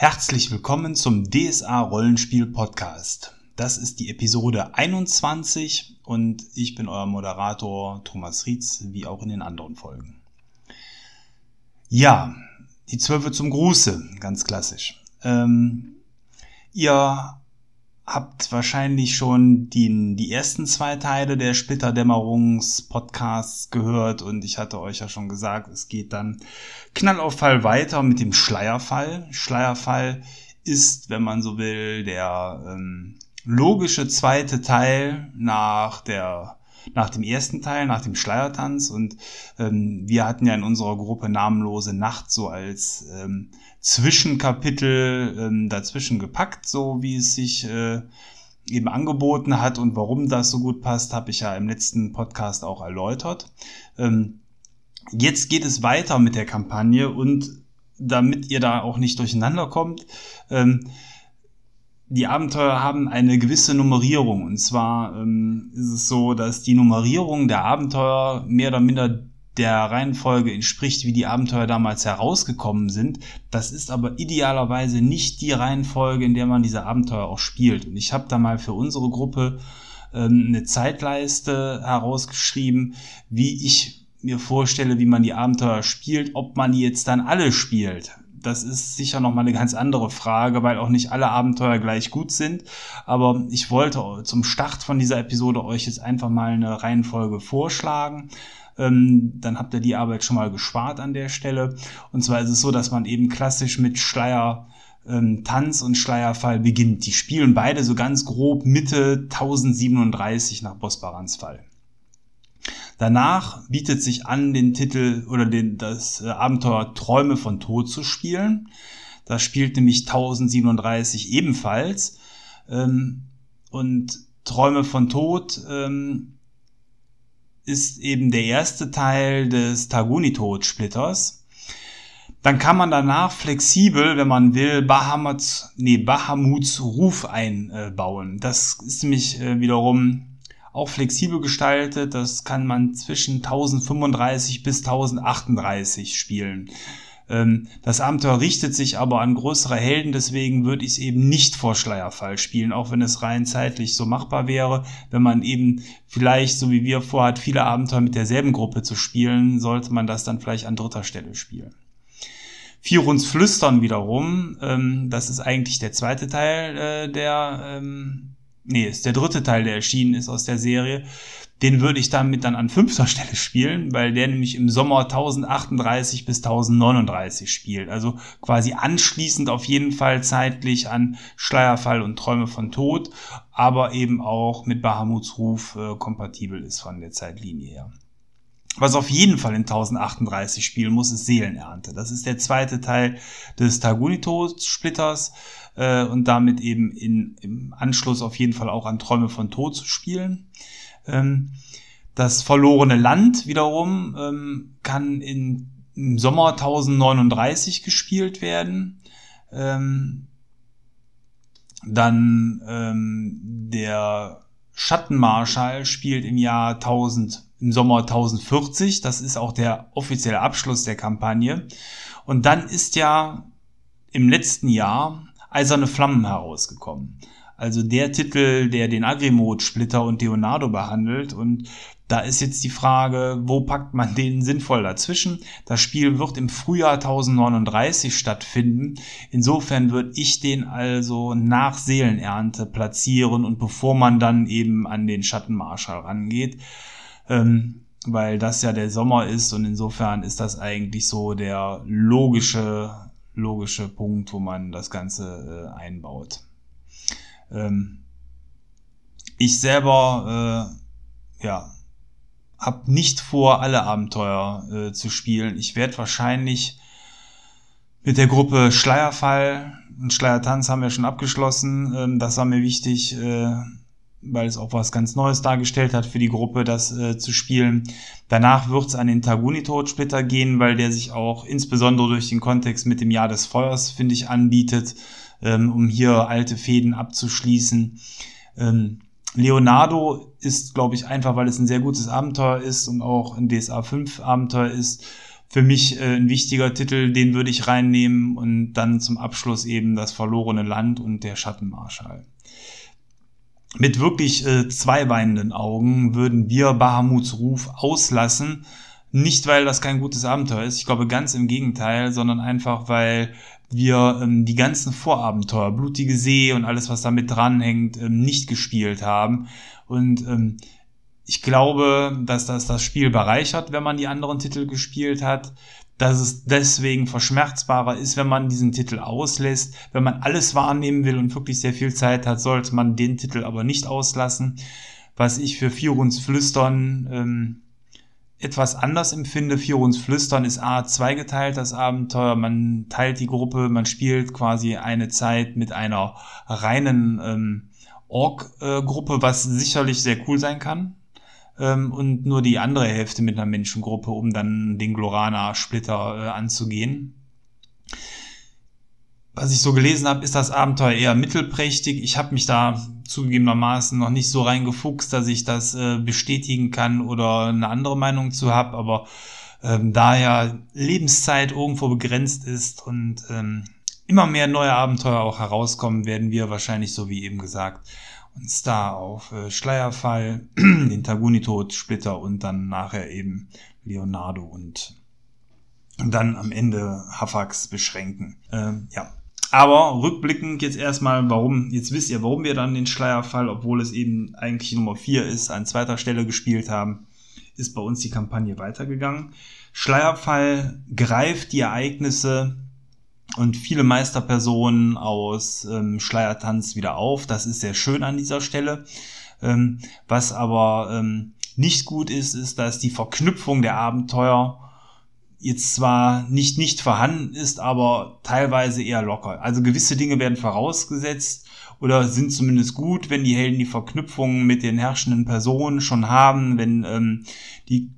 Herzlich willkommen zum DSA Rollenspiel Podcast. Das ist die Episode 21 und ich bin euer Moderator Thomas Rietz, wie auch in den anderen Folgen. Ja, die Zwölfe zum Gruße, ganz klassisch. Ähm, ihr habt wahrscheinlich schon die, die ersten zwei Teile der Splitterdämmerungs-Podcasts gehört und ich hatte euch ja schon gesagt, es geht dann Knallauffall weiter mit dem Schleierfall. Schleierfall ist, wenn man so will, der ähm, logische zweite Teil nach der nach dem ersten Teil, nach dem Schleiertanz. Und ähm, wir hatten ja in unserer Gruppe Namenlose Nacht so als ähm, Zwischenkapitel ähm, dazwischen gepackt, so wie es sich äh, eben angeboten hat und warum das so gut passt, habe ich ja im letzten Podcast auch erläutert. Ähm, jetzt geht es weiter mit der Kampagne und damit ihr da auch nicht durcheinander kommt, ähm, die Abenteuer haben eine gewisse Nummerierung. Und zwar ähm, ist es so, dass die Nummerierung der Abenteuer mehr oder minder der Reihenfolge entspricht, wie die Abenteuer damals herausgekommen sind. Das ist aber idealerweise nicht die Reihenfolge, in der man diese Abenteuer auch spielt. Und ich habe da mal für unsere Gruppe ähm, eine Zeitleiste herausgeschrieben, wie ich mir vorstelle, wie man die Abenteuer spielt, ob man die jetzt dann alle spielt das ist sicher noch mal eine ganz andere Frage, weil auch nicht alle Abenteuer gleich gut sind. Aber ich wollte zum Start von dieser Episode euch jetzt einfach mal eine Reihenfolge vorschlagen. Ähm, dann habt ihr die Arbeit schon mal gespart an der Stelle. Und zwar ist es so, dass man eben klassisch mit Schleier ähm, Tanz und Schleierfall beginnt. Die spielen beide so ganz grob Mitte 1037 nach Bosbarans Fall. Danach bietet sich an, den Titel oder den, das äh, Abenteuer Träume von Tod zu spielen. Das spielt nämlich 1037 ebenfalls. Ähm, und Träume von Tod ähm, ist eben der erste Teil des Taguni-Tod-Splitters. Dann kann man danach flexibel, wenn man will, Bahamuts, nee, Bahamuts Ruf einbauen. Das ist nämlich äh, wiederum auch flexibel gestaltet. Das kann man zwischen 1035 bis 1038 spielen. Ähm, das Abenteuer richtet sich aber an größere Helden, deswegen würde ich es eben nicht vor Schleierfall spielen, auch wenn es rein zeitlich so machbar wäre. Wenn man eben vielleicht, so wie wir vorhat, viele Abenteuer mit derselben Gruppe zu spielen, sollte man das dann vielleicht an dritter Stelle spielen. Vier uns flüstern wiederum, ähm, das ist eigentlich der zweite Teil äh, der ähm, nee, ist der dritte Teil, der erschienen ist aus der Serie. Den würde ich damit dann an fünfter Stelle spielen, weil der nämlich im Sommer 1038 bis 1039 spielt. Also quasi anschließend auf jeden Fall zeitlich an Schleierfall und Träume von Tod, aber eben auch mit Bahamuts Ruf äh, kompatibel ist von der Zeitlinie her. Was auf jeden Fall in 1038 spielen muss, ist Seelenernte. Das ist der zweite Teil des Tagunito-Splitters äh, und damit eben in, im Anschluss auf jeden Fall auch an Träume von Tod zu spielen. Ähm, das verlorene Land wiederum ähm, kann in, im Sommer 1039 gespielt werden. Ähm, dann ähm, der Schattenmarschall spielt im Jahr 1000 im Sommer 1040. Das ist auch der offizielle Abschluss der Kampagne. Und dann ist ja im letzten Jahr Eiserne Flammen herausgekommen. Also der Titel, der den Agrimod, Splitter und Leonardo behandelt. Und da ist jetzt die Frage, wo packt man den sinnvoll dazwischen? Das Spiel wird im Frühjahr 1039 stattfinden. Insofern würde ich den also nach Seelenernte platzieren und bevor man dann eben an den Schattenmarschall rangeht ähm, weil das ja der Sommer ist und insofern ist das eigentlich so der logische, logische Punkt, wo man das Ganze äh, einbaut. Ähm, ich selber, äh, ja, habe nicht vor, alle Abenteuer äh, zu spielen. Ich werde wahrscheinlich mit der Gruppe Schleierfall und Schleiertanz haben wir schon abgeschlossen. Ähm, das war mir wichtig, äh, weil es auch was ganz Neues dargestellt hat für die Gruppe, das äh, zu spielen. Danach wird es an den Taguni-Todsplitter gehen, weil der sich auch insbesondere durch den Kontext mit dem Jahr des Feuers, finde ich, anbietet, ähm, um hier alte Fäden abzuschließen. Ähm, Leonardo ist, glaube ich, einfach, weil es ein sehr gutes Abenteuer ist und auch ein DSA 5 Abenteuer ist, für mich äh, ein wichtiger Titel, den würde ich reinnehmen und dann zum Abschluss eben das verlorene Land und der Schattenmarschall. Mit wirklich äh, zwei weinenden Augen würden wir Bahamuts Ruf auslassen. Nicht, weil das kein gutes Abenteuer ist, ich glaube ganz im Gegenteil, sondern einfach, weil wir ähm, die ganzen Vorabenteuer, Blutige See und alles, was damit dranhängt, ähm, nicht gespielt haben. Und ähm, ich glaube, dass das das Spiel bereichert, wenn man die anderen Titel gespielt hat, dass es deswegen verschmerzbarer ist, wenn man diesen Titel auslässt. Wenn man alles wahrnehmen will und wirklich sehr viel Zeit hat, sollte man den Titel aber nicht auslassen. Was ich für Firuns Flüstern ähm, etwas anders empfinde. Firuns Flüstern ist A, zweigeteilt, das Abenteuer. Man teilt die Gruppe, man spielt quasi eine Zeit mit einer reinen ähm, Org-Gruppe, was sicherlich sehr cool sein kann ähm, und nur die andere Hälfte mit einer Menschengruppe, um dann den Glorana-Splitter äh, anzugehen. Was ich so gelesen habe, ist das Abenteuer eher mittelprächtig. Ich habe mich da zugegebenermaßen noch nicht so reingefuchst, dass ich das äh, bestätigen kann oder eine andere Meinung zu habe, aber ähm, da ja Lebenszeit irgendwo begrenzt ist und ähm, immer mehr neue Abenteuer auch herauskommen, werden wir wahrscheinlich, so wie eben gesagt, uns da auf äh, Schleierfall, den Taguni-Tod-Splitter und dann nachher eben Leonardo und, und dann am Ende Hafax beschränken. Ähm, ja. Aber rückblickend jetzt erstmal, warum, jetzt wisst ihr, warum wir dann den Schleierfall, obwohl es eben eigentlich Nummer 4 ist, an zweiter Stelle gespielt haben, ist bei uns die Kampagne weitergegangen. Schleierfall greift die Ereignisse und viele Meisterpersonen aus ähm, Schleiertanz wieder auf. Das ist sehr schön an dieser Stelle. Ähm, was aber ähm, nicht gut ist, ist, dass die Verknüpfung der Abenteuer jetzt zwar nicht nicht vorhanden ist, aber teilweise eher locker. Also gewisse Dinge werden vorausgesetzt oder sind zumindest gut, wenn die Helden die Verknüpfung mit den herrschenden Personen schon haben, wenn ähm, die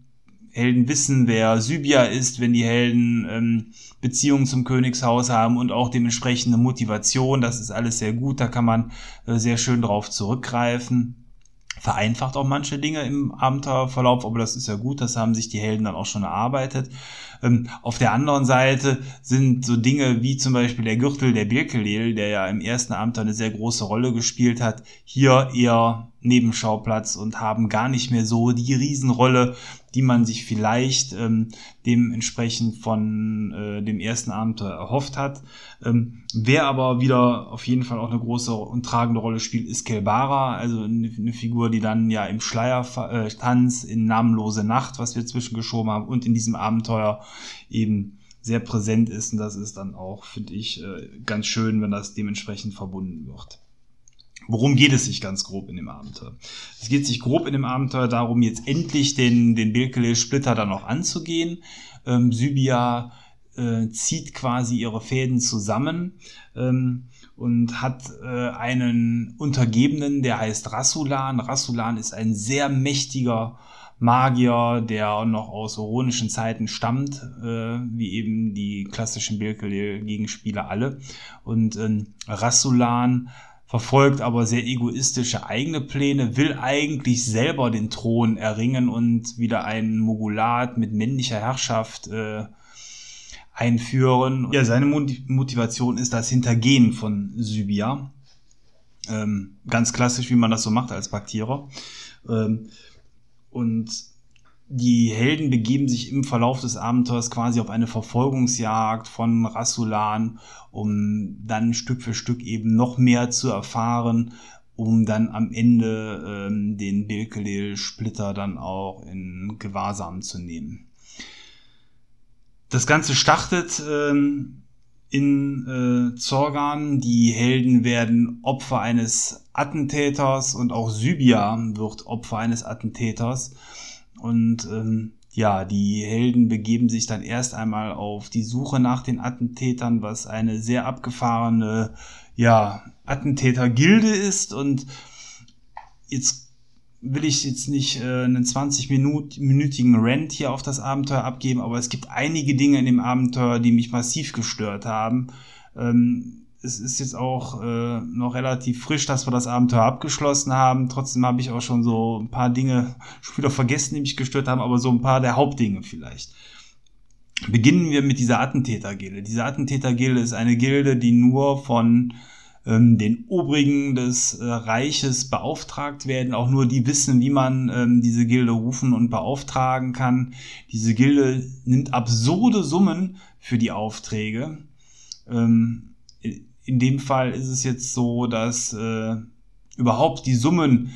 Helden wissen, wer Sybia ist, wenn die Helden ähm, Beziehungen zum Königshaus haben und auch dementsprechende Motivation. Das ist alles sehr gut, da kann man äh, sehr schön drauf zurückgreifen. Vereinfacht auch manche Dinge im Abenteuerverlauf, aber das ist ja gut, das haben sich die Helden dann auch schon erarbeitet. Ähm, auf der anderen Seite sind so Dinge wie zum Beispiel der Gürtel der Birkelel, der ja im ersten Abenteuer eine sehr große Rolle gespielt hat, hier eher Nebenschauplatz und haben gar nicht mehr so die Riesenrolle, die man sich vielleicht ähm, dementsprechend von äh, dem ersten Abenteuer erhofft hat. Ähm, wer aber wieder auf jeden Fall auch eine große und tragende Rolle spielt, ist Kelbara, also eine, eine Figur, die dann ja im Schleiertanz in Namenlose Nacht, was wir zwischengeschoben haben, und in diesem Abenteuer eben sehr präsent ist. Und das ist dann auch, finde ich, äh, ganz schön, wenn das dementsprechend verbunden wird. Worum geht es sich ganz grob in dem Abenteuer? Es geht sich grob in dem Abenteuer darum, jetzt endlich den, den Bilkele-Splitter dann auch anzugehen. Ähm, Sybia äh, zieht quasi ihre Fäden zusammen ähm, und hat äh, einen Untergebenen, der heißt Rassulan. Rassulan ist ein sehr mächtiger Magier, der noch aus oronischen Zeiten stammt, äh, wie eben die klassischen Bilkele-Gegenspieler alle. Und ähm, Rassulan verfolgt aber sehr egoistische eigene Pläne, will eigentlich selber den Thron erringen und wieder einen Mogulat mit männlicher Herrschaft äh, einführen. Ja, seine Motivation ist das Hintergehen von Sybia. Ähm, ganz klassisch, wie man das so macht als Paktierer. Ähm, und die Helden begeben sich im Verlauf des Abenteuers quasi auf eine Verfolgungsjagd von Rassulan, um dann Stück für Stück eben noch mehr zu erfahren, um dann am Ende ähm, den Bilkelel-Splitter dann auch in Gewahrsam zu nehmen. Das Ganze startet ähm, in äh, Zorgan. Die Helden werden Opfer eines Attentäters und auch Sybia wird Opfer eines Attentäters. Und ähm, ja, die Helden begeben sich dann erst einmal auf die Suche nach den Attentätern, was eine sehr abgefahrene, ja, Attentätergilde ist. Und jetzt will ich jetzt nicht äh, einen 20-minütigen Rant hier auf das Abenteuer abgeben, aber es gibt einige Dinge in dem Abenteuer, die mich massiv gestört haben. Ähm, es ist jetzt auch äh, noch relativ frisch, dass wir das Abenteuer abgeschlossen haben. Trotzdem habe ich auch schon so ein paar Dinge schon wieder vergessen, die mich gestört haben, aber so ein paar der Hauptdinge vielleicht. beginnen wir mit dieser Attentätergilde. Diese Attentätergilde ist eine Gilde, die nur von ähm, den Obrigen des äh, Reiches beauftragt werden. Auch nur die wissen, wie man ähm, diese Gilde rufen und beauftragen kann. Diese Gilde nimmt absurde Summen für die Aufträge. Ähm, in dem Fall ist es jetzt so, dass äh, überhaupt die Summen,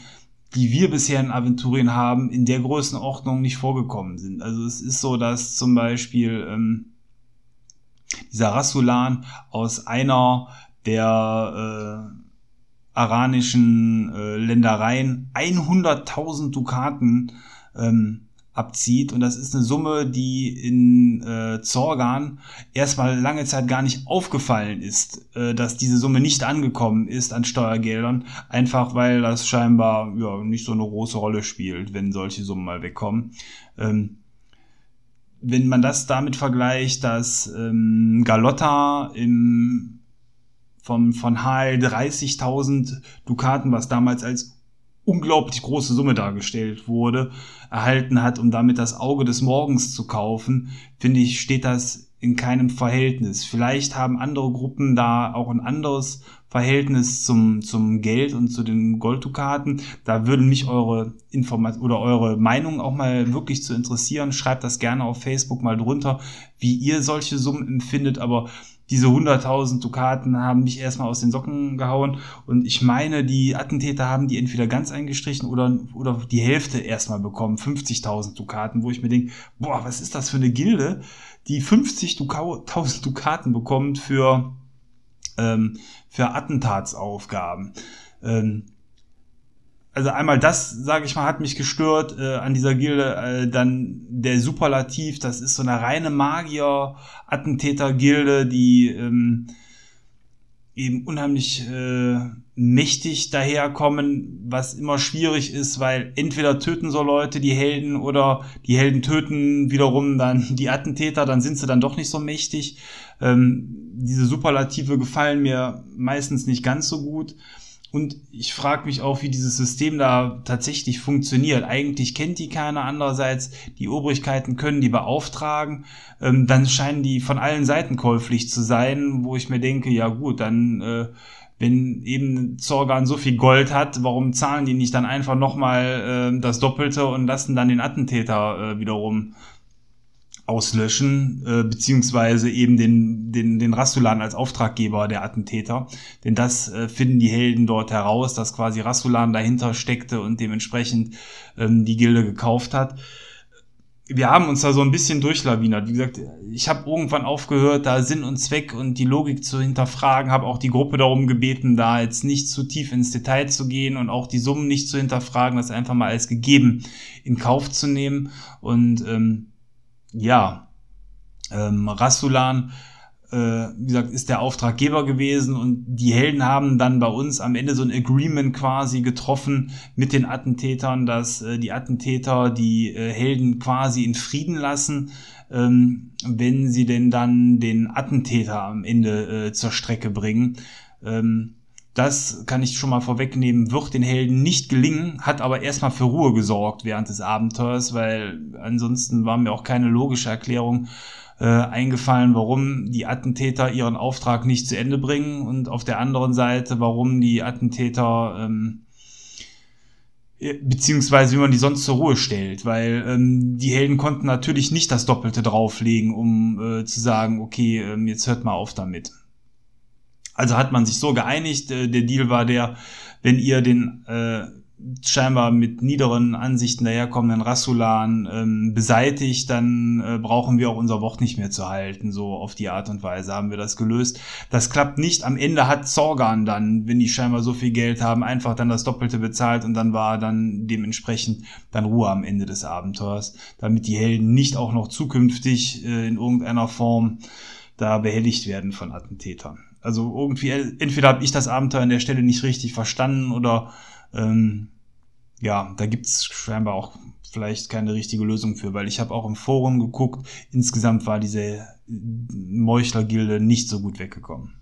die wir bisher in Aventurien haben, in der Größenordnung nicht vorgekommen sind. Also es ist so, dass zum Beispiel ähm, dieser Rasulan aus einer der äh, aranischen äh, Ländereien 100.000 Dukaten ähm, abzieht. Und das ist eine Summe, die in äh, Zorgan erstmal lange Zeit gar nicht aufgefallen ist, äh, dass diese Summe nicht angekommen ist an Steuergeldern, einfach weil das scheinbar ja, nicht so eine große Rolle spielt, wenn solche Summen mal wegkommen. Ähm, wenn man das damit vergleicht, dass ähm, Galotta im vom, von HL 30.000 Dukaten, was damals als unglaublich große Summe dargestellt wurde, erhalten hat, um damit das Auge des Morgens zu kaufen, finde ich, steht das in keinem Verhältnis. Vielleicht haben andere Gruppen da auch ein anderes Verhältnis zum, zum Geld und zu den Golddukaten. Da würden mich eure Informationen oder eure Meinung auch mal wirklich zu interessieren. Schreibt das gerne auf Facebook mal drunter, wie ihr solche Summen empfindet. Aber diese 100.000 Dukaten haben mich erstmal aus den Socken gehauen und ich meine, die Attentäter haben die entweder ganz eingestrichen oder, oder die Hälfte erstmal bekommen, 50.000 Dukaten, wo ich mir denke, boah, was ist das für eine Gilde, die 50.000 Dukaten bekommt für, ähm, für Attentatsaufgaben. Ähm, also einmal das, sage ich mal, hat mich gestört äh, an dieser Gilde. Äh, dann der Superlativ, das ist so eine reine Magier-Attentäter-Gilde, die ähm, eben unheimlich äh, mächtig daherkommen, was immer schwierig ist, weil entweder töten so Leute die Helden oder die Helden töten wiederum dann die Attentäter, dann sind sie dann doch nicht so mächtig. Ähm, diese Superlative gefallen mir meistens nicht ganz so gut. Und ich frage mich auch, wie dieses System da tatsächlich funktioniert. Eigentlich kennt die keiner. Andererseits, die Obrigkeiten können die beauftragen. Ähm, dann scheinen die von allen Seiten käuflich zu sein, wo ich mir denke, ja gut, dann, äh, wenn eben Zorgan so viel Gold hat, warum zahlen die nicht dann einfach nochmal äh, das Doppelte und lassen dann den Attentäter äh, wiederum auslöschen, äh, beziehungsweise eben den, den, den Rastulan als Auftraggeber der Attentäter. Denn das äh, finden die Helden dort heraus, dass quasi Rastulan dahinter steckte und dementsprechend ähm, die Gilde gekauft hat. Wir haben uns da so ein bisschen durchlawinert. Wie gesagt, ich habe irgendwann aufgehört, da Sinn und Zweck und die Logik zu hinterfragen, habe auch die Gruppe darum gebeten, da jetzt nicht zu tief ins Detail zu gehen und auch die Summen nicht zu hinterfragen, das einfach mal als gegeben in Kauf zu nehmen. Und ähm, ja, ähm, Rasulan, äh, wie gesagt, ist der Auftraggeber gewesen und die Helden haben dann bei uns am Ende so ein Agreement quasi getroffen mit den Attentätern, dass äh, die Attentäter die äh, Helden quasi in Frieden lassen, ähm, wenn sie denn dann den Attentäter am Ende äh, zur Strecke bringen. Ähm, das kann ich schon mal vorwegnehmen, wird den Helden nicht gelingen, hat aber erstmal für Ruhe gesorgt während des Abenteuers, weil ansonsten war mir auch keine logische Erklärung äh, eingefallen, warum die Attentäter ihren Auftrag nicht zu Ende bringen und auf der anderen Seite, warum die Attentäter ähm, äh, beziehungsweise wie man die sonst zur Ruhe stellt, weil ähm, die Helden konnten natürlich nicht das Doppelte drauflegen, um äh, zu sagen, okay, ähm, jetzt hört mal auf damit. Also hat man sich so geeinigt. Äh, der Deal war der, wenn ihr den äh, scheinbar mit niederen Ansichten daherkommenden Rasulan ähm, beseitigt, dann äh, brauchen wir auch unser Wort nicht mehr zu halten. So auf die Art und Weise haben wir das gelöst. Das klappt nicht. Am Ende hat Zorgan dann, wenn die scheinbar so viel Geld haben, einfach dann das Doppelte bezahlt und dann war dann dementsprechend dann Ruhe am Ende des Abenteuers, damit die Helden nicht auch noch zukünftig äh, in irgendeiner Form da behelligt werden von Attentätern. Also irgendwie, entweder habe ich das Abenteuer an der Stelle nicht richtig verstanden oder ähm, ja, da gibt's scheinbar auch vielleicht keine richtige Lösung für, weil ich habe auch im Forum geguckt, insgesamt war diese Meuchlergilde nicht so gut weggekommen.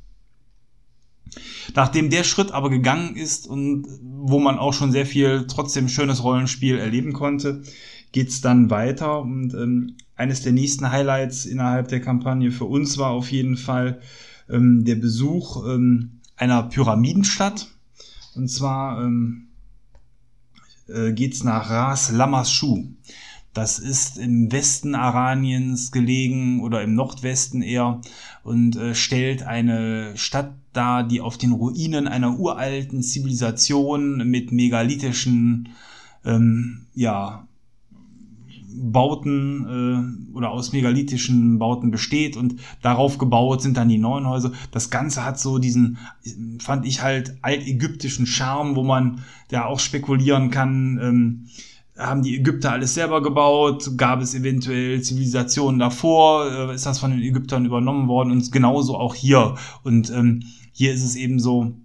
Nachdem der Schritt aber gegangen ist und wo man auch schon sehr viel trotzdem schönes Rollenspiel erleben konnte, geht's dann weiter und ähm, eines der nächsten Highlights innerhalb der Kampagne für uns war auf jeden Fall ähm, der Besuch ähm, einer Pyramidenstadt. Und zwar ähm, äh, geht's nach Ras Lamashu. Das ist im Westen Araniens gelegen oder im Nordwesten eher und äh, stellt eine Stadt dar, die auf den Ruinen einer uralten Zivilisation mit megalithischen ähm, ja, Bauten äh, oder aus megalithischen Bauten besteht und darauf gebaut sind dann die neuen Häuser. Das Ganze hat so diesen, fand ich halt altägyptischen Charme, wo man ja auch spekulieren kann, ähm, haben die Ägypter alles selber gebaut? Gab es eventuell Zivilisationen davor? Äh, ist das von den Ägyptern übernommen worden? Und genauso auch hier. Und ähm, hier ist es eben so,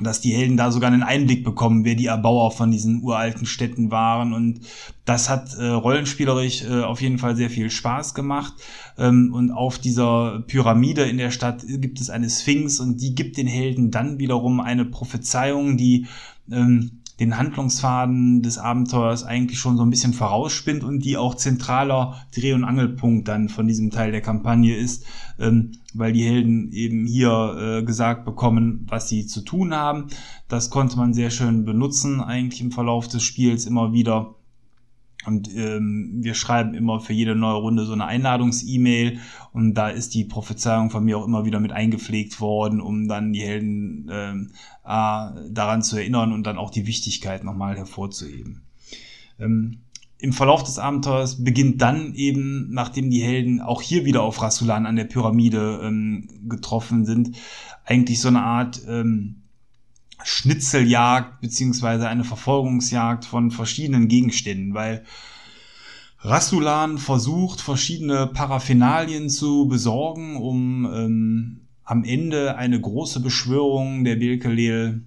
dass die Helden da sogar einen Einblick bekommen, wer die Erbauer von diesen uralten Städten waren. Und das hat äh, rollenspielerisch äh, auf jeden Fall sehr viel Spaß gemacht. Ähm, und auf dieser Pyramide in der Stadt gibt es eine Sphinx und die gibt den Helden dann wiederum eine Prophezeiung, die ähm, den Handlungsfaden des Abenteuers eigentlich schon so ein bisschen vorausspinnt und die auch zentraler Dreh- und Angelpunkt dann von diesem Teil der Kampagne ist, ähm, weil die Helden eben hier äh, gesagt bekommen, was sie zu tun haben. Das konnte man sehr schön benutzen eigentlich im Verlauf des Spiels immer wieder. Und ähm, wir schreiben immer für jede neue Runde so eine Einladungs-E-Mail und da ist die Prophezeiung von mir auch immer wieder mit eingepflegt worden, um dann die Helden ähm, äh, daran zu erinnern und dann auch die Wichtigkeit nochmal hervorzuheben. Ähm, Im Verlauf des Abenteuers beginnt dann eben, nachdem die Helden auch hier wieder auf Rasulan an der Pyramide ähm, getroffen sind, eigentlich so eine Art ähm, Schnitzeljagd beziehungsweise eine Verfolgungsjagd von verschiedenen Gegenständen, weil Rasulan versucht, verschiedene Paraphenalien zu besorgen, um ähm, am Ende eine große Beschwörung der Bilkelel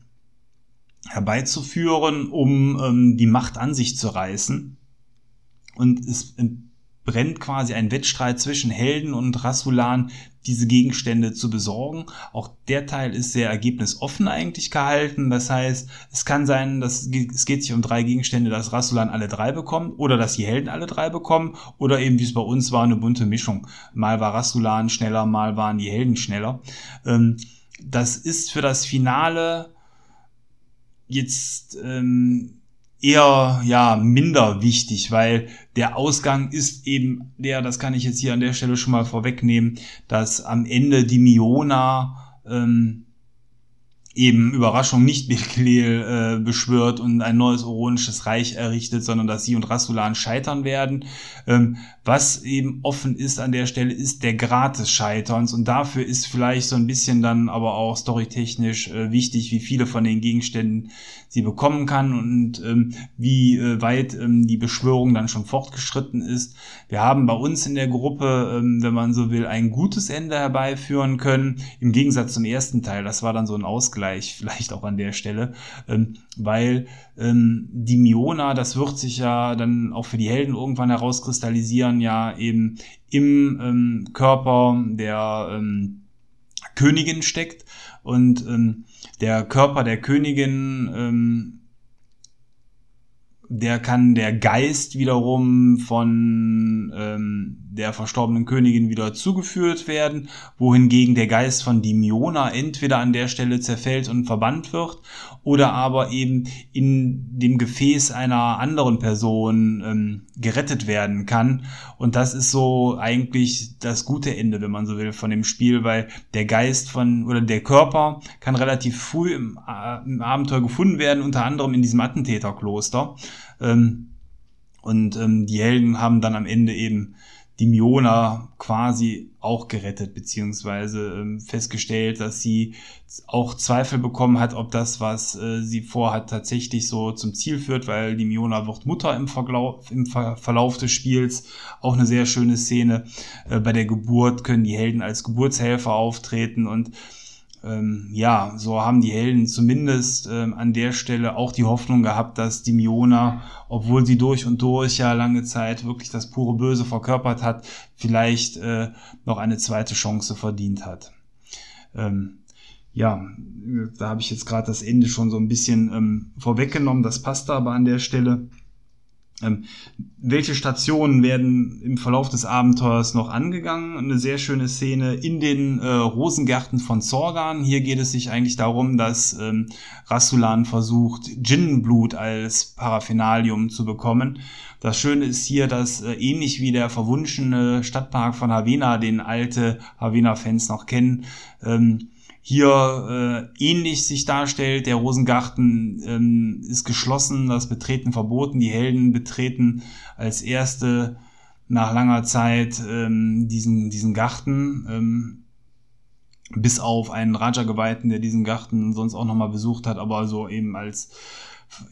herbeizuführen, um ähm, die Macht an sich zu reißen. Und es brennt quasi ein Wettstreit zwischen Helden und Rasulan, diese Gegenstände zu besorgen. Auch der Teil ist sehr ergebnisoffen eigentlich gehalten. Das heißt, es kann sein, dass es geht sich um drei Gegenstände, dass Rasulan alle drei bekommt oder dass die Helden alle drei bekommen oder eben wie es bei uns war, eine bunte Mischung. Mal war Rasulan schneller, mal waren die Helden schneller. Ähm, das ist für das Finale jetzt ähm, eher ja minder wichtig, weil der Ausgang ist eben der, das kann ich jetzt hier an der Stelle schon mal vorwegnehmen, dass am Ende die Miona ähm, eben Überraschung nicht Bekleel äh, beschwört und ein neues oronisches Reich errichtet, sondern dass sie und Rasulan scheitern werden. Ähm, was eben offen ist an der Stelle, ist der Grad des Scheiterns und dafür ist vielleicht so ein bisschen dann aber auch storytechnisch äh, wichtig, wie viele von den Gegenständen sie bekommen kann und ähm, wie äh, weit ähm, die Beschwörung dann schon fortgeschritten ist. Wir haben bei uns in der Gruppe, ähm, wenn man so will, ein gutes Ende herbeiführen können, im Gegensatz zum ersten Teil. Das war dann so ein Ausgleich vielleicht auch an der Stelle, ähm, weil ähm, die Miona, das wird sich ja dann auch für die Helden irgendwann herauskristallisieren, ja eben im ähm, Körper der ähm, Königin steckt und ähm, der Körper der Königin, ähm, der kann der Geist wiederum von ähm, der verstorbenen Königin wieder zugeführt werden, wohingegen der Geist von Dimiona entweder an der Stelle zerfällt und verbannt wird oder aber eben in dem Gefäß einer anderen Person ähm, gerettet werden kann. Und das ist so eigentlich das gute Ende, wenn man so will, von dem Spiel, weil der Geist von oder der Körper kann relativ früh im, äh, im Abenteuer gefunden werden, unter anderem in diesem Attentäterkloster. Ähm, und ähm, die Helden haben dann am Ende eben die Miona quasi auch gerettet, beziehungsweise ähm, festgestellt, dass sie auch Zweifel bekommen hat, ob das, was äh, sie vorhat, tatsächlich so zum Ziel führt, weil die Miona wird Mutter im, Verglauf, im Ver Verlauf des Spiels. Auch eine sehr schöne Szene. Äh, bei der Geburt können die Helden als Geburtshelfer auftreten und ähm, ja, so haben die Helden zumindest ähm, an der Stelle auch die Hoffnung gehabt, dass die Miona, obwohl sie durch und durch ja lange Zeit wirklich das pure Böse verkörpert hat, vielleicht äh, noch eine zweite Chance verdient hat. Ähm, ja, da habe ich jetzt gerade das Ende schon so ein bisschen ähm, vorweggenommen, das passt aber an der Stelle. Ähm, welche Stationen werden im Verlauf des Abenteuers noch angegangen? Eine sehr schöne Szene in den äh, Rosengärten von Zorgan. Hier geht es sich eigentlich darum, dass ähm, Rassulan versucht, Djinnenblut als Paraphenalium zu bekommen. Das Schöne ist hier, dass äh, ähnlich wie der verwunschene Stadtpark von Havena, den alte Havena-Fans noch kennen, ähm, hier äh, ähnlich sich darstellt. Der Rosengarten ähm, ist geschlossen, das Betreten verboten. Die Helden betreten als erste nach langer Zeit ähm, diesen, diesen Garten. Ähm, bis auf einen Raja-Geweihten, der diesen Garten sonst auch nochmal besucht hat, aber so eben als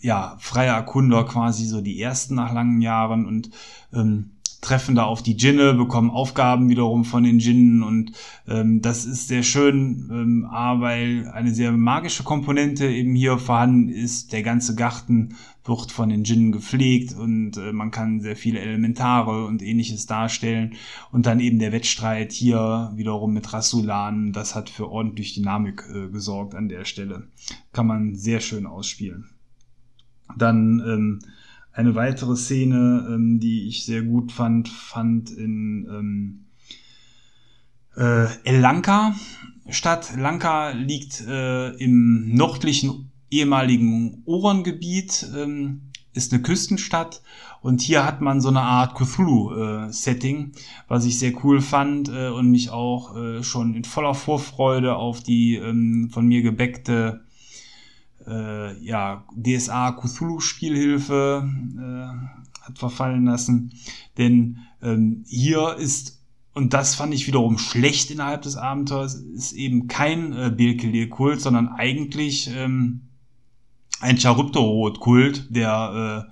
ja, freier Erkunder quasi so die ersten nach langen Jahren und ähm, treffen da auf die Djinne, bekommen Aufgaben wiederum von den Djinnen und ähm, das ist sehr schön, ähm, A, weil eine sehr magische Komponente eben hier vorhanden ist. Der ganze Garten wird von den Djinnen gepflegt und äh, man kann sehr viele Elementare und ähnliches darstellen. Und dann eben der Wettstreit hier wiederum mit Rasulan, das hat für ordentlich Dynamik äh, gesorgt an der Stelle. Kann man sehr schön ausspielen. Dann ähm, eine weitere Szene, ähm, die ich sehr gut fand, fand in ähm, äh, El Lanka statt. Lanka liegt äh, im nördlichen ehemaligen Orangebiet, ähm, ist eine Küstenstadt und hier hat man so eine Art Cthulhu-Setting, äh, was ich sehr cool fand äh, und mich auch äh, schon in voller Vorfreude auf die ähm, von mir gebäckte äh, ja, DSA Cthulhu Spielhilfe äh, hat verfallen lassen. Denn ähm, hier ist, und das fand ich wiederum schlecht innerhalb des Abenteuers, ist eben kein äh, Belkelir-Kult, sondern eigentlich ähm, ein Charybdorot-Kult, der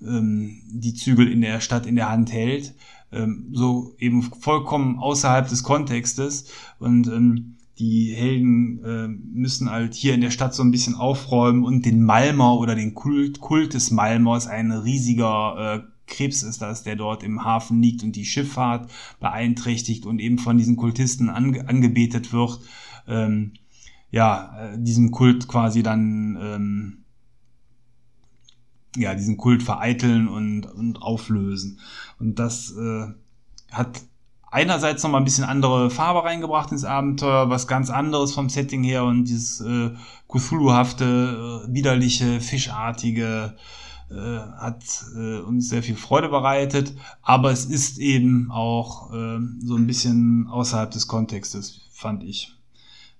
äh, ähm, die Zügel in der Stadt in der Hand hält. Ähm, so eben vollkommen außerhalb des Kontextes. Und ähm, die Helden äh, müssen halt hier in der Stadt so ein bisschen aufräumen und den Malmer oder den Kult, Kult des Malmers, ein riesiger äh, Krebs ist das, der dort im Hafen liegt und die Schifffahrt beeinträchtigt und eben von diesen Kultisten ange angebetet wird, ähm, ja, äh, diesem Kult quasi dann, ähm, ja, diesen Kult vereiteln und, und auflösen. Und das äh, hat einerseits noch mal ein bisschen andere Farbe reingebracht ins Abenteuer, was ganz anderes vom Setting her und dieses äh, Cthulhu-hafte, äh, widerliche, fischartige äh, hat äh, uns sehr viel Freude bereitet, aber es ist eben auch äh, so ein bisschen außerhalb des Kontextes, fand ich.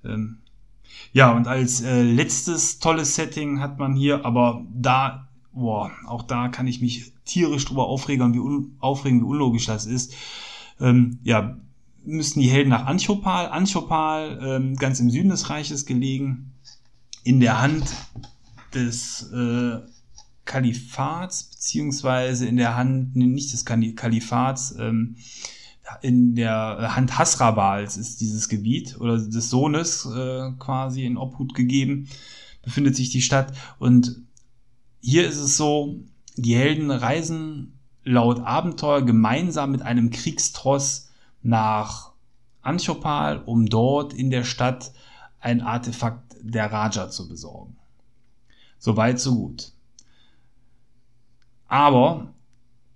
Ähm, ja, und als äh, letztes tolles Setting hat man hier, aber da, boah, auch da kann ich mich tierisch drüber aufregen, wie, un aufregen, wie unlogisch das ist ähm, ja, müssten die Helden nach Anchopal. Anchopal, ähm, ganz im Süden des Reiches gelegen, in der Hand des äh, Kalifats, beziehungsweise in der Hand, nicht des Kalifats, ähm, in der Hand Hasrabals ist dieses Gebiet oder des Sohnes äh, quasi in Obhut gegeben, befindet sich die Stadt. Und hier ist es so, die Helden reisen laut Abenteuer gemeinsam mit einem Kriegstross nach Anchopal, um dort in der Stadt ein Artefakt der Raja zu besorgen. Soweit, so gut. Aber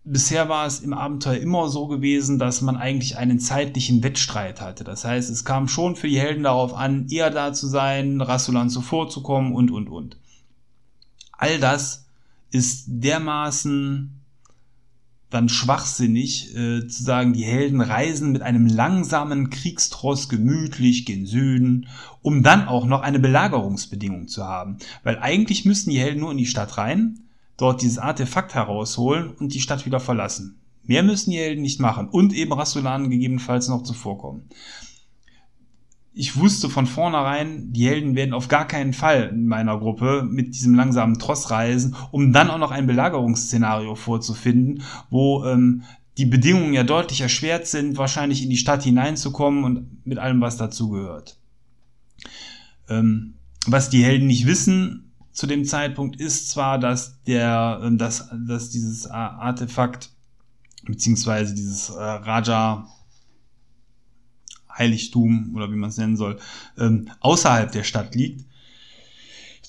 bisher war es im Abenteuer immer so gewesen, dass man eigentlich einen zeitlichen Wettstreit hatte. Das heißt, es kam schon für die Helden darauf an, eher da zu sein, Rassulan zuvorzukommen und, und, und. All das ist dermaßen dann schwachsinnig äh, zu sagen, die Helden reisen mit einem langsamen Kriegstross gemütlich gen Süden, um dann auch noch eine Belagerungsbedingung zu haben. Weil eigentlich müssten die Helden nur in die Stadt rein, dort dieses Artefakt herausholen und die Stadt wieder verlassen. Mehr müssen die Helden nicht machen und eben Rastulanen gegebenenfalls noch zuvorkommen ich wusste von vornherein, die Helden werden auf gar keinen Fall in meiner Gruppe mit diesem langsamen Tross reisen, um dann auch noch ein Belagerungsszenario vorzufinden, wo ähm, die Bedingungen ja deutlich erschwert sind, wahrscheinlich in die Stadt hineinzukommen und mit allem, was dazugehört. Ähm, was die Helden nicht wissen zu dem Zeitpunkt ist zwar, dass der, ähm, dass, dass dieses Artefakt beziehungsweise dieses äh, Raja Heiligtum oder wie man es nennen soll, ähm, außerhalb der Stadt liegt.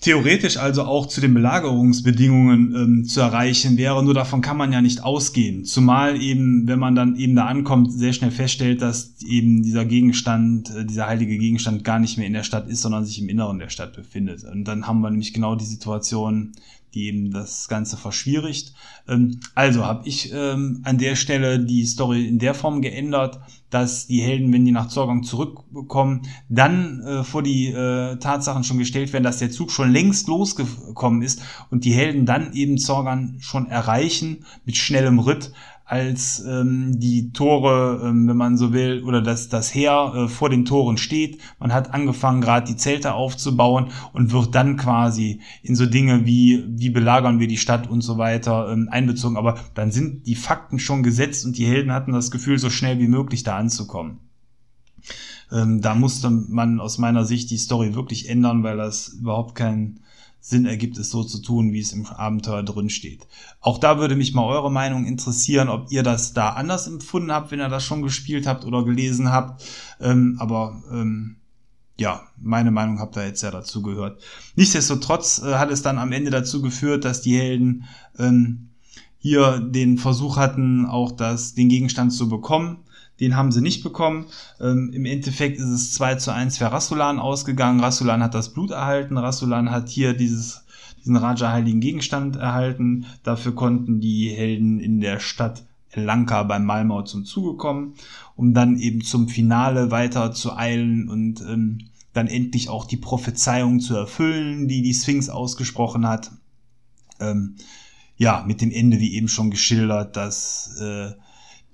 theoretisch also auch zu den Belagerungsbedingungen ähm, zu erreichen wäre, nur davon kann man ja nicht ausgehen. Zumal eben, wenn man dann eben da ankommt, sehr schnell feststellt, dass eben dieser Gegenstand, äh, dieser heilige Gegenstand gar nicht mehr in der Stadt ist, sondern sich im Inneren der Stadt befindet. Und dann haben wir nämlich genau die Situation, die eben das Ganze verschwierigt. Ähm, also habe ich ähm, an der Stelle die Story in der Form geändert, dass die Helden, wenn die nach Zorgang zurückkommen, dann äh, vor die äh, Tatsachen schon gestellt werden, dass der Zug schon längst losgekommen ist und die Helden dann eben Zorgan schon erreichen mit schnellem Ritt, als ähm, die Tore, ähm, wenn man so will, oder dass das Heer äh, vor den Toren steht. Man hat angefangen, gerade die Zelte aufzubauen und wird dann quasi in so Dinge wie, wie belagern wir die Stadt und so weiter ähm, einbezogen. Aber dann sind die Fakten schon gesetzt und die Helden hatten das Gefühl, so schnell wie möglich da anzukommen. Ähm, da musste man aus meiner Sicht die Story wirklich ändern, weil das überhaupt kein Sinn ergibt, es so zu tun, wie es im Abenteuer drin steht. Auch da würde mich mal eure Meinung interessieren, ob ihr das da anders empfunden habt, wenn ihr das schon gespielt habt oder gelesen habt. Ähm, aber ähm, ja, meine Meinung habt ihr jetzt ja dazu gehört. Nichtsdestotrotz äh, hat es dann am Ende dazu geführt, dass die Helden ähm, hier den Versuch hatten, auch das, den Gegenstand zu bekommen. Den haben sie nicht bekommen. Ähm, Im Endeffekt ist es 2 zu 1 für Rassulan ausgegangen. Rassulan hat das Blut erhalten. Rassulan hat hier dieses, diesen Raja-heiligen Gegenstand erhalten. Dafür konnten die Helden in der Stadt Lanka beim Malmau zum Zuge kommen, um dann eben zum Finale weiter zu eilen und ähm, dann endlich auch die Prophezeiung zu erfüllen, die die Sphinx ausgesprochen hat. Ähm, ja, mit dem Ende, wie eben schon geschildert, dass äh,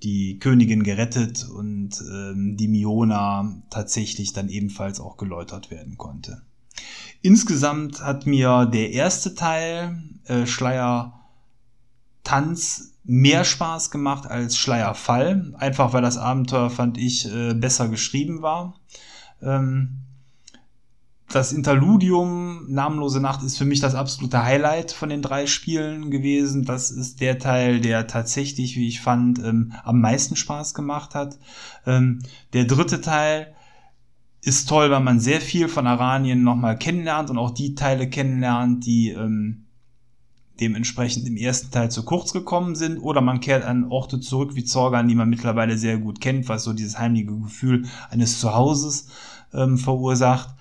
die Königin gerettet und ähm, die Miona tatsächlich dann ebenfalls auch geläutert werden konnte. Insgesamt hat mir der erste Teil, äh, Schleier Tanz, mehr Spaß gemacht als Schleier Fall. Einfach weil das Abenteuer, fand ich, äh, besser geschrieben war. Ähm, das Interludium Namenlose Nacht ist für mich das absolute Highlight von den drei Spielen gewesen. Das ist der Teil, der tatsächlich, wie ich fand, ähm, am meisten Spaß gemacht hat. Ähm, der dritte Teil ist toll, weil man sehr viel von Aranien nochmal kennenlernt und auch die Teile kennenlernt, die ähm, dementsprechend im ersten Teil zu kurz gekommen sind. Oder man kehrt an Orte zurück wie Zorgan, die man mittlerweile sehr gut kennt, was so dieses heimliche Gefühl eines Zuhauses ähm, verursacht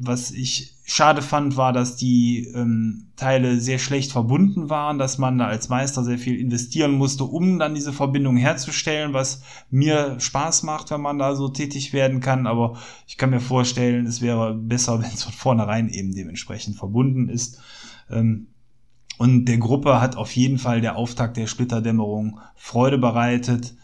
was ich schade fand, war, dass die ähm, Teile sehr schlecht verbunden waren, dass man da als Meister sehr viel investieren musste, um dann diese Verbindung herzustellen, was mir Spaß macht, wenn man da so tätig werden kann. Aber ich kann mir vorstellen, es wäre besser, wenn es von vornherein eben dementsprechend verbunden ist. Ähm, und der Gruppe hat auf jeden Fall der Auftakt der Splitterdämmerung Freude bereitet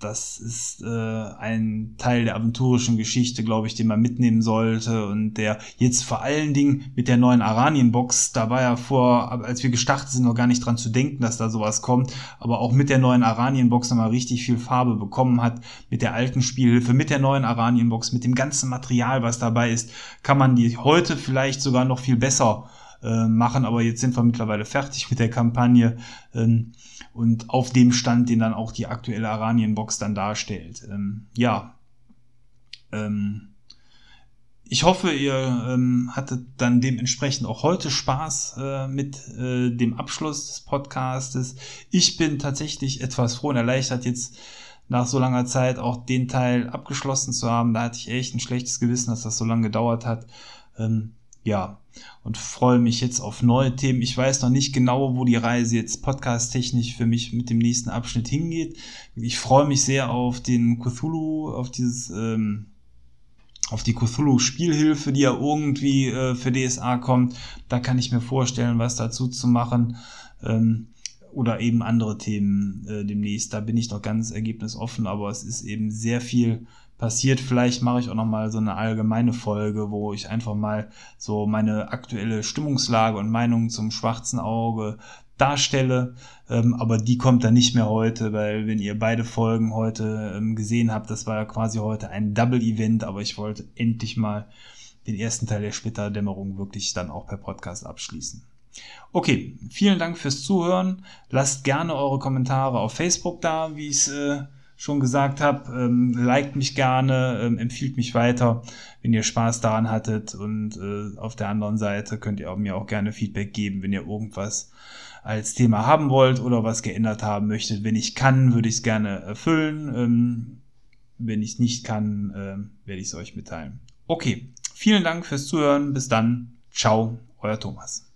das ist äh, ein Teil der aventurischen Geschichte, glaube ich, den man mitnehmen sollte und der jetzt vor allen Dingen mit der neuen Aranien-Box, da war ja vor, als wir gestartet sind, noch gar nicht dran zu denken, dass da sowas kommt, aber auch mit der neuen Aranien-Box nochmal richtig viel Farbe bekommen hat, mit der alten Spielhilfe, mit der neuen Aranien-Box, mit dem ganzen Material, was dabei ist, kann man die heute vielleicht sogar noch viel besser äh, machen, aber jetzt sind wir mittlerweile fertig mit der Kampagne. Ähm, und auf dem Stand, den dann auch die aktuelle Aranien-Box dann darstellt. Ähm, ja. Ähm, ich hoffe, ihr ähm, hattet dann dementsprechend auch heute Spaß äh, mit äh, dem Abschluss des Podcastes. Ich bin tatsächlich etwas froh und erleichtert, jetzt nach so langer Zeit auch den Teil abgeschlossen zu haben. Da hatte ich echt ein schlechtes Gewissen, dass das so lange gedauert hat. Ähm, ja, und freue mich jetzt auf neue Themen. Ich weiß noch nicht genau, wo die Reise jetzt podcast-technisch für mich mit dem nächsten Abschnitt hingeht. Ich freue mich sehr auf den Cthulhu, auf dieses, ähm, auf die Cthulhu-Spielhilfe, die ja irgendwie äh, für DSA kommt. Da kann ich mir vorstellen, was dazu zu machen. Ähm, oder eben andere Themen äh, demnächst. Da bin ich noch ganz ergebnisoffen, aber es ist eben sehr viel passiert. Vielleicht mache ich auch noch mal so eine allgemeine Folge, wo ich einfach mal so meine aktuelle Stimmungslage und Meinung zum schwarzen Auge darstelle. Ähm, aber die kommt dann nicht mehr heute, weil wenn ihr beide Folgen heute ähm, gesehen habt, das war ja quasi heute ein Double-Event, aber ich wollte endlich mal den ersten Teil der Splitterdämmerung wirklich dann auch per Podcast abschließen. Okay, vielen Dank fürs Zuhören. Lasst gerne eure Kommentare auf Facebook da, wie es äh, schon gesagt habe, ähm, liked mich gerne, ähm, empfiehlt mich weiter, wenn ihr Spaß daran hattet. Und äh, auf der anderen Seite könnt ihr mir auch gerne Feedback geben, wenn ihr irgendwas als Thema haben wollt oder was geändert haben möchtet. Wenn ich kann, würde ich es gerne erfüllen. Ähm, wenn ich nicht kann, äh, werde ich es euch mitteilen. Okay, vielen Dank fürs Zuhören. Bis dann. Ciao, euer Thomas.